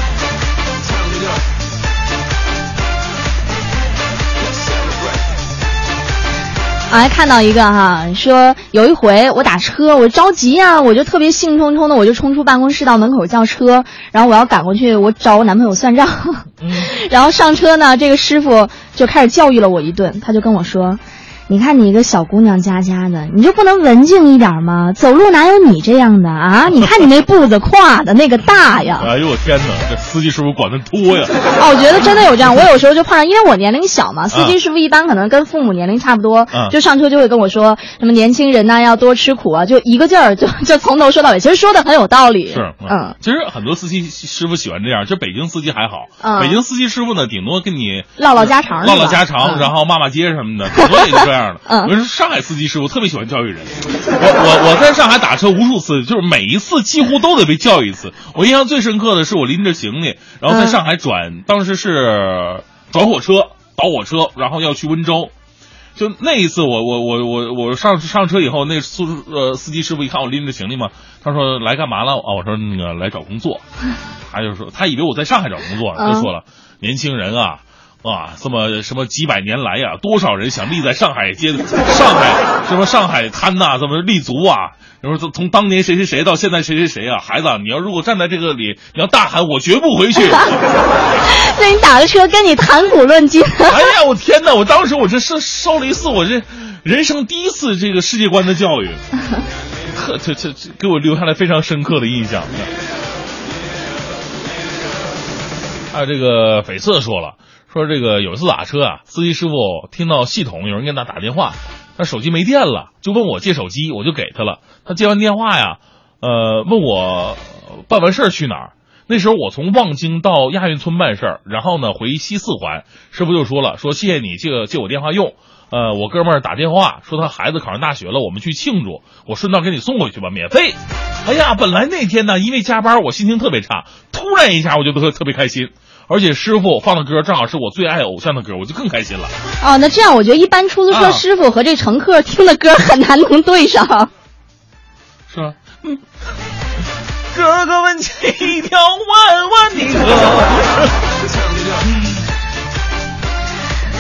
我还看到一个哈，说有一回我打车，我着急啊，我就特别兴冲冲的，我就冲出办公室到门口叫车，然后我要赶过去，我找我男朋友算账。*laughs* 然后上车呢，这个师傅就开始教育了我一顿，他就跟我说。你看你一个小姑娘家家的，你就不能文静一点吗？走路哪有你这样的啊？你看你那步子跨的那个大呀！*laughs* 哎呦我天哪，这司机师傅管的多呀！哦，我觉得真的有这样。我有时候就碰上，*laughs* 因为我年龄小嘛，司机师傅一般可能跟父母年龄差不多，就上车就会跟我说什么年轻人呢要多吃苦啊，就一个劲儿就 *laughs* 就从头说到尾。其实说的很有道理。是，嗯，其实很多司机师傅喜欢这样，就北京司机还好，北京司机师傅呢，顶多跟你唠唠家常，唠唠家常，然后骂骂街什么的，顶多也就这样的。嗯。上海司机师傅特别喜欢教育人，我我我在上海打车无数次，就是每一次几乎都得被教育一次。我印象最深刻的是我拎着行李，然后在上海转，当时是转火车倒火车，然后要去温州，就那一次我我我我我上上车以后，那司呃司机师傅一看我拎着行李嘛，他说来干嘛了？啊，我说那个来找工作。*laughs* 他就说他以为我在上海找工作，就说了年轻人啊。啊，这么什么几百年来呀，多少人想立在上海街、上海什么上海滩呐，怎么立足啊？然后从从当年谁谁谁到现在谁谁谁啊，孩子，你要如果站在这个里，你要大喊我绝不回去。*laughs* 那你打个车跟你谈古论今。哎呀，我天哪！我当时我这是受了一次我这人生第一次这个世界观的教育，呵，这这这给我留下来非常深刻的印象。还有这个绯色说了。说这个有一次打车啊，司机师傅听到系统有人给他打电话，他手机没电了，就问我借手机，我就给他了。他接完电话呀，呃，问我办完事儿去哪儿。那时候我从望京到亚运村办事儿，然后呢回西四环。师傅就说了，说谢谢你借借我电话用。呃，我哥们儿打电话说他孩子考上大学了，我们去庆祝，我顺道给你送回去吧，免费。哎呀，本来那天呢因为加班我心情特别差，突然一下我就特特别开心。而且师傅放的歌正好是我最爱偶像的歌，我就更开心了。哦，那这样我觉得一般出租车师傅和这乘客听的歌很难能对上，是吧？嗯。哥哥问起一条弯弯的河。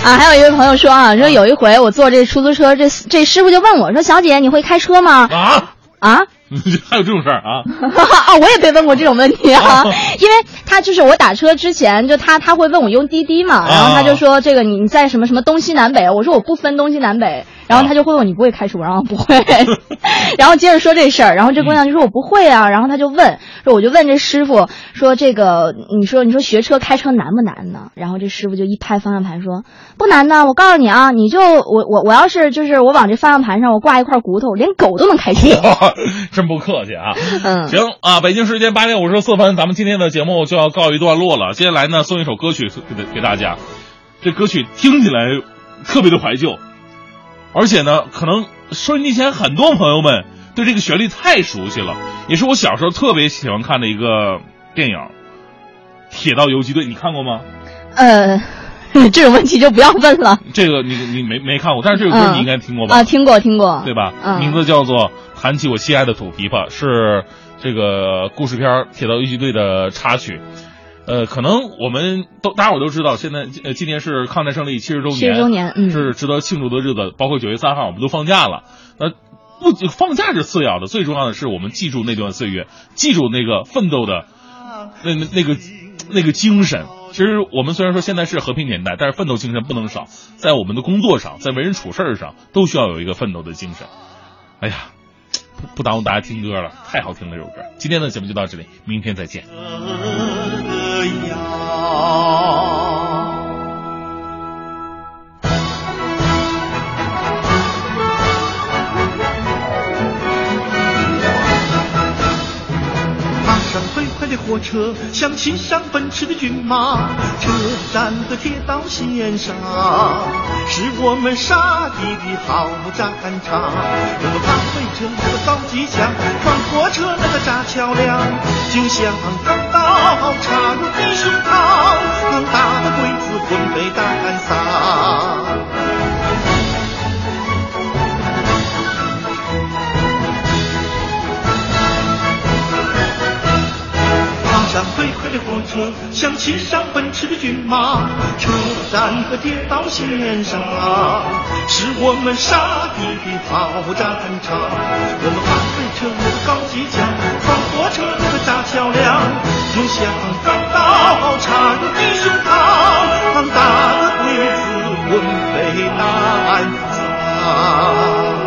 啊，还有一位朋友说啊，说有一回我坐这出租车，这这师傅就问我说：“小姐，你会开车吗？”啊啊。*laughs* 还有这种事儿啊？啊，*laughs* 我也被问过这种问题啊，*laughs* 因为他就是我打车之前，就他他会问我用滴滴嘛，然后他就说这个你在什么什么东西南北，我说我不分东西南北。然后他就会问你不会开车，然后不会，*laughs* 然后接着说这事儿，然后这姑娘就说我不会啊，然后他就问说我就问这师傅说这个你说你说学车开车难不难呢？然后这师傅就一拍方向盘说不难呢，我告诉你啊，你就我我我要是就是我往这方向盘上我挂一块骨头，连狗都能开车。*laughs* 真不客气啊，嗯，行啊，北京时间八点五十四分，咱们今天的节目就要告一段落了。接下来呢，送一首歌曲给给大家，这歌曲听起来特别的怀旧。而且呢，可能收音机前很多朋友们对这个旋律太熟悉了，也是我小时候特别喜欢看的一个电影《铁道游击队》，你看过吗？呃，这种问题就不要问了。这个你你没没看过，但是这首歌你应该听过吧？啊，听过听过，对吧？嗯，名字叫做《弹起我心爱的土琵琶》，是这个故事片《铁道游击队》的插曲。呃，可能我们都大家伙都知道，现在呃今年是抗战胜利七十周年，七十周年，嗯，是值得庆祝的日子。包括九月三号，我们都放假了。那不放假是次要的，最重要的是我们记住那段岁月，记住那个奋斗的那那那个那个精神。其实我们虽然说现在是和平年代，但是奋斗精神不能少，在我们的工作上，在为人处事上，都需要有一个奋斗的精神。哎呀，不耽误大家听歌了，太好听了这首歌。今天的节目就到这里，明天再见。踏火车，像骑上奔驰的骏马，车站和铁道线上，是我们杀敌的好战场。我们发挥着那个高机枪，穿过车那个炸桥梁，就像钢刀插入敌胸膛，打得鬼子魂飞胆丧。火车，像骑上奔驰的骏马，车站和铁道线上，是我们杀敌的好战场。我们发挥着那个高机枪，穿火车那个炸桥梁，就像钢刀插入敌胸膛，打得鬼子魂飞胆丧。